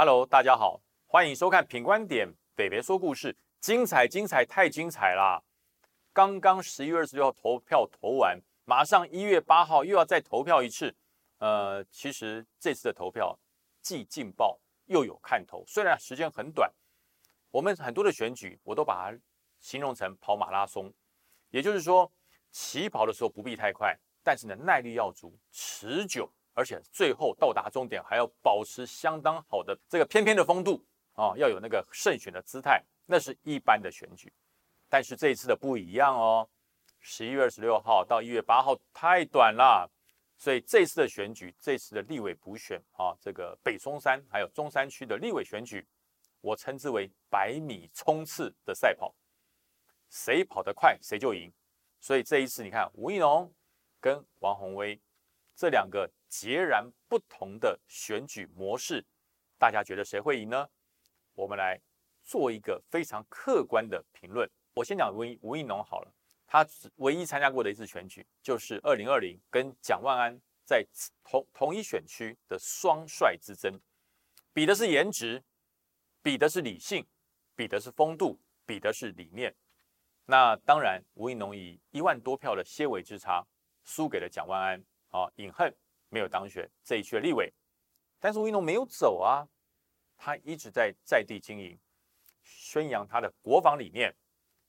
Hello，大家好，欢迎收看《品观点》，北北说故事，精彩精彩太精彩啦！刚刚十一月二十六号投票投完，马上一月八号又要再投票一次。呃，其实这次的投票既劲爆又有看头，虽然时间很短，我们很多的选举我都把它形容成跑马拉松，也就是说，起跑的时候不必太快，但是呢耐力要足，持久。而且最后到达终点还要保持相当好的这个翩翩的风度啊，要有那个胜选的姿态，那是一般的选举。但是这一次的不一样哦，十一月二十六号到一月八号太短了，所以这次的选举，这次的立委补选啊，这个北松山还有中山区的立委选举，我称之为百米冲刺的赛跑，谁跑得快谁就赢。所以这一次你看吴益农跟王宏威这两个。截然不同的选举模式，大家觉得谁会赢呢？我们来做一个非常客观的评论。我先讲吴吴益农好了，他唯一参加过的一次选举就是二零二零跟蒋万安在同同一选区的双帅之争，比的是颜值，比的是理性，比的是风度，比的是理念。那当然，吴益农以一万多票的些微之差输给了蒋万安啊，隐恨。没有当选这一区的立委，但是吴益农没有走啊，他一直在在地经营，宣扬他的国防理念，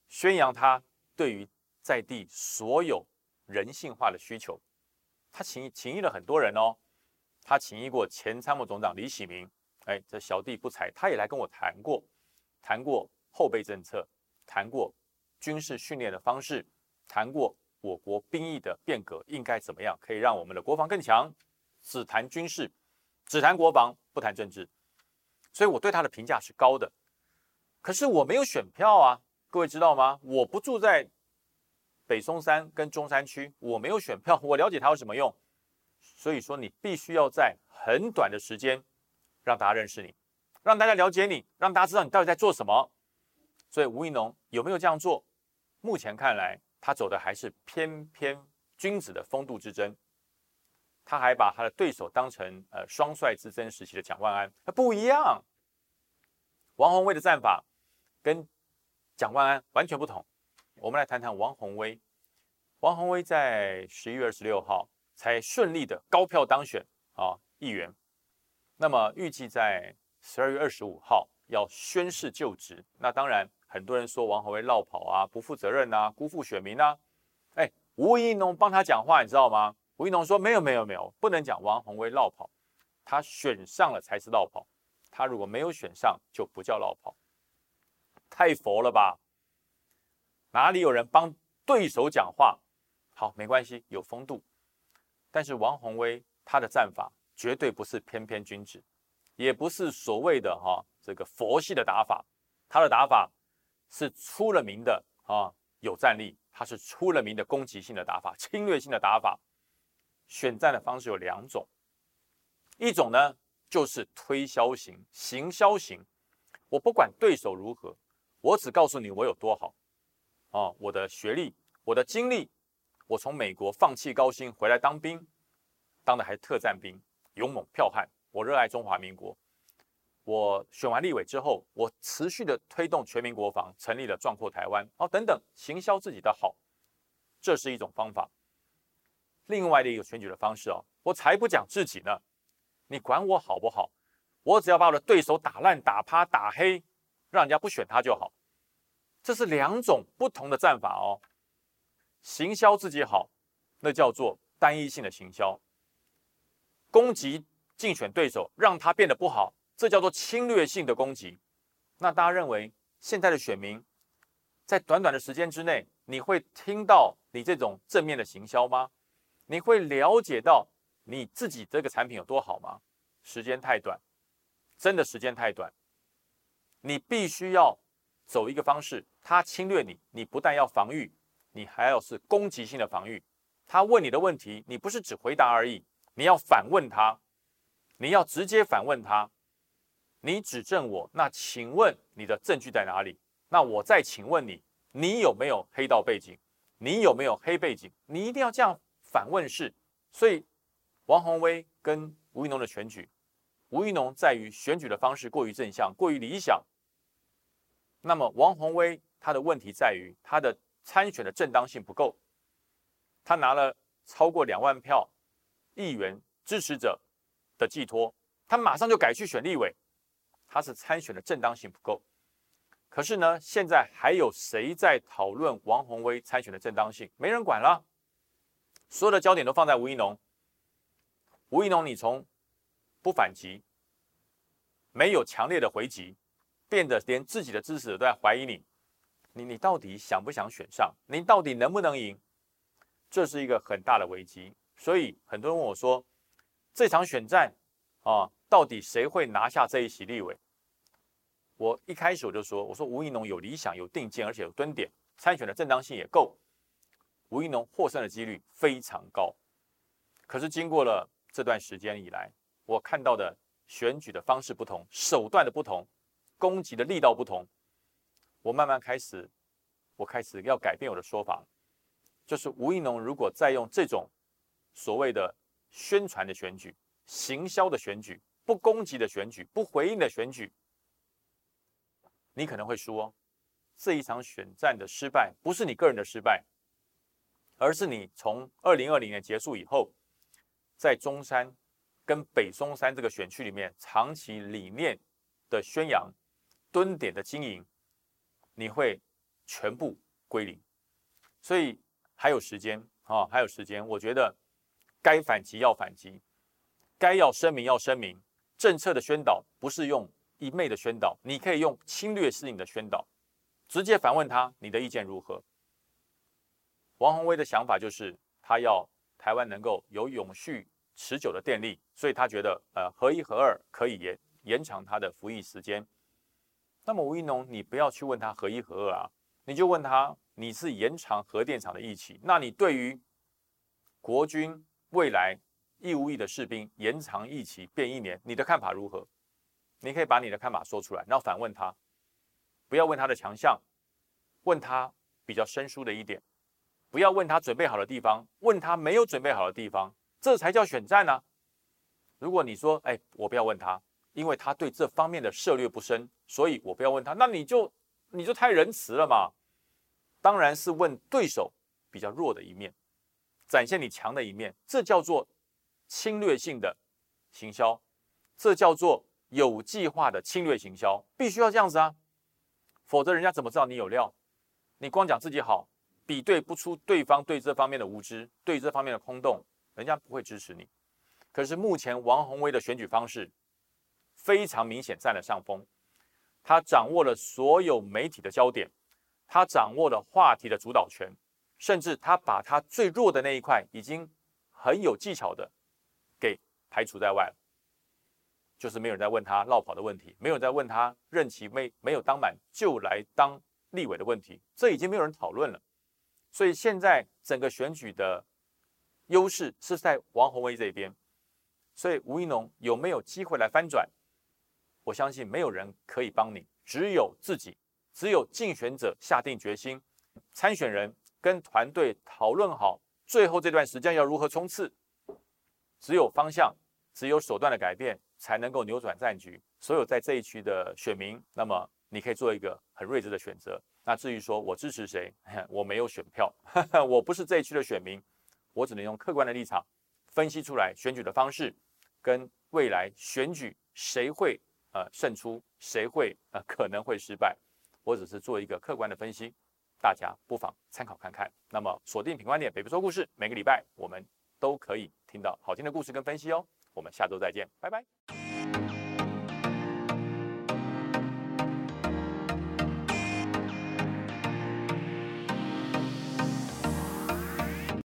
宣扬他对于在地所有人性化的需求。他请请益了很多人哦，他请益过前参谋总长李喜明，哎，这小弟不才，他也来跟我谈过，谈过后备政策，谈过军事训练的方式，谈过。我国兵役的变革应该怎么样，可以让我们的国防更强？只谈军事，只谈国防，不谈政治，所以我对他的评价是高的。可是我没有选票啊，各位知道吗？我不住在北松山跟中山区，我没有选票，我了解他有什么用？所以说，你必须要在很短的时间让大家认识你，让大家了解你，让大家知道你到底在做什么。所以吴益农有没有这样做？目前看来。他走的还是翩翩君子的风度之争，他还把他的对手当成呃双帅之争时期的蒋万安，他不一样。王宏威的战法跟蒋万安完全不同。我们来谈谈王宏威。王宏威在十一月二十六号才顺利的高票当选啊议员，那么预计在十二月二十五号要宣誓就职。那当然。很多人说王宏威绕跑啊，不负责任啊，辜负选民啊。哎，吴益农帮他讲话，你知道吗？吴益农说没有没有没有，不能讲王宏威绕跑，他选上了才是绕跑，他如果没有选上就不叫绕跑。太佛了吧？哪里有人帮对手讲话？好，没关系，有风度。但是王宏威他的战法绝对不是翩翩君子，也不是所谓的哈这个佛系的打法，他的打法。是出了名的啊，有战力。他是出了名的攻击性的打法，侵略性的打法。选战的方式有两种，一种呢就是推销型、行销型。我不管对手如何，我只告诉你我有多好啊！我的学历，我的经历，我从美国放弃高薪回来当兵，当的还特战兵，勇猛剽悍。我热爱中华民国。我选完立委之后，我持续的推动全民国防，成立了壮阔台湾，哦等等，行销自己的好，这是一种方法。另外的一个选举的方式哦，我才不讲自己呢，你管我好不好？我只要把我的对手打烂、打趴、打黑，让人家不选他就好。这是两种不同的战法哦。行销自己好，那叫做单一性的行销；攻击竞选对手，让他变得不好。这叫做侵略性的攻击。那大家认为现在的选民在短短的时间之内，你会听到你这种正面的行销吗？你会了解到你自己这个产品有多好吗？时间太短，真的时间太短。你必须要走一个方式，他侵略你，你不但要防御，你还要是攻击性的防御。他问你的问题，你不是只回答而已，你要反问他，你要直接反问他。你指证我，那请问你的证据在哪里？那我再请问你，你有没有黑道背景？你有没有黑背景？你一定要这样反问式。所以，王宏威跟吴益农的选举，吴怡农在于选举的方式过于正向、过于理想。那么王宏威他的问题在于他的参选的正当性不够，他拿了超过两万票议员支持者的寄托，他马上就改去选立委，他是参选的正当性不够。可是呢，现在还有谁在讨论王宏威参选的正当性？没人管了，所有的焦点都放在吴怡农。吴怡农，你从不反击，没有强烈的回击，变得连自己的支持者都在怀疑你，你你到底想不想选上？你到底能不能赢？这是一个很大的危机。所以很多人问我说，这场选战啊，到底谁会拿下这一席立委？我一开始我就说，我说吴怡农有理想、有定见，而且有蹲点，参选的正当性也够，吴怡农获胜的几率非常高。可是经过了这段时间以来，我看到的选举的方式不同，手段的不同，攻击的力道不同，我慢慢开始，我开始要改变我的说法，就是吴怡农如果再用这种所谓的宣传的选举、行销的选举、不攻击的选举、不回应的选举。你可能会说，这一场选战的失败不是你个人的失败，而是你从二零二零年结束以后，在中山跟北松山这个选区里面长期理念的宣扬、蹲点的经营，你会全部归零。所以还有时间啊，还有时间。我觉得该反击要反击，该要声明要声明，政策的宣导不是用。一昧的宣导，你可以用侵略性的宣导，直接反问他你的意见如何？王宏威的想法就是他要台湾能够有永续持久的电力，所以他觉得呃合一合二可以延延长他的服役时间。那么吴一农，你不要去问他合一合二啊，你就问他你是延长核电厂的役期，那你对于国军未来义务役的士兵延长役期变一年，你的看法如何？你可以把你的看法说出来，然后反问他，不要问他的强项，问他比较生疏的一点，不要问他准备好的地方，问他没有准备好的地方，这才叫选战呢。如果你说，哎，我不要问他，因为他对这方面的涉略不深，所以我不要问他，那你就你就太仁慈了嘛。当然是问对手比较弱的一面，展现你强的一面，这叫做侵略性的行销，这叫做。有计划的侵略行销必须要这样子啊，否则人家怎么知道你有料？你光讲自己好，比对不出对方对这方面的无知，对这方面的空洞，人家不会支持你。可是目前王宏威的选举方式非常明显占了上风，他掌握了所有媒体的焦点，他掌握了话题的主导权，甚至他把他最弱的那一块已经很有技巧的排除在外。就是没有人在问他绕跑的问题，没有人在问他任期没没有当满就来当立委的问题，这已经没有人讨论了。所以现在整个选举的优势是在王宏威这边，所以吴怡农有没有机会来翻转？我相信没有人可以帮你，只有自己，只有竞选者下定决心，参选人跟团队讨论好，最后这段时间要如何冲刺，只有方向，只有手段的改变。才能够扭转战局。所有在这一区的选民，那么你可以做一个很睿智的选择。那至于说我支持谁，我没有选票，我不是这一区的选民，我只能用客观的立场分析出来选举的方式，跟未来选举谁会呃胜出，谁会呃可能会失败，我只是做一个客观的分析，大家不妨参考看看。那么锁定品观点，北北说故事，每个礼拜我们都可以听到好听的故事跟分析哦。我们下周再见，拜拜。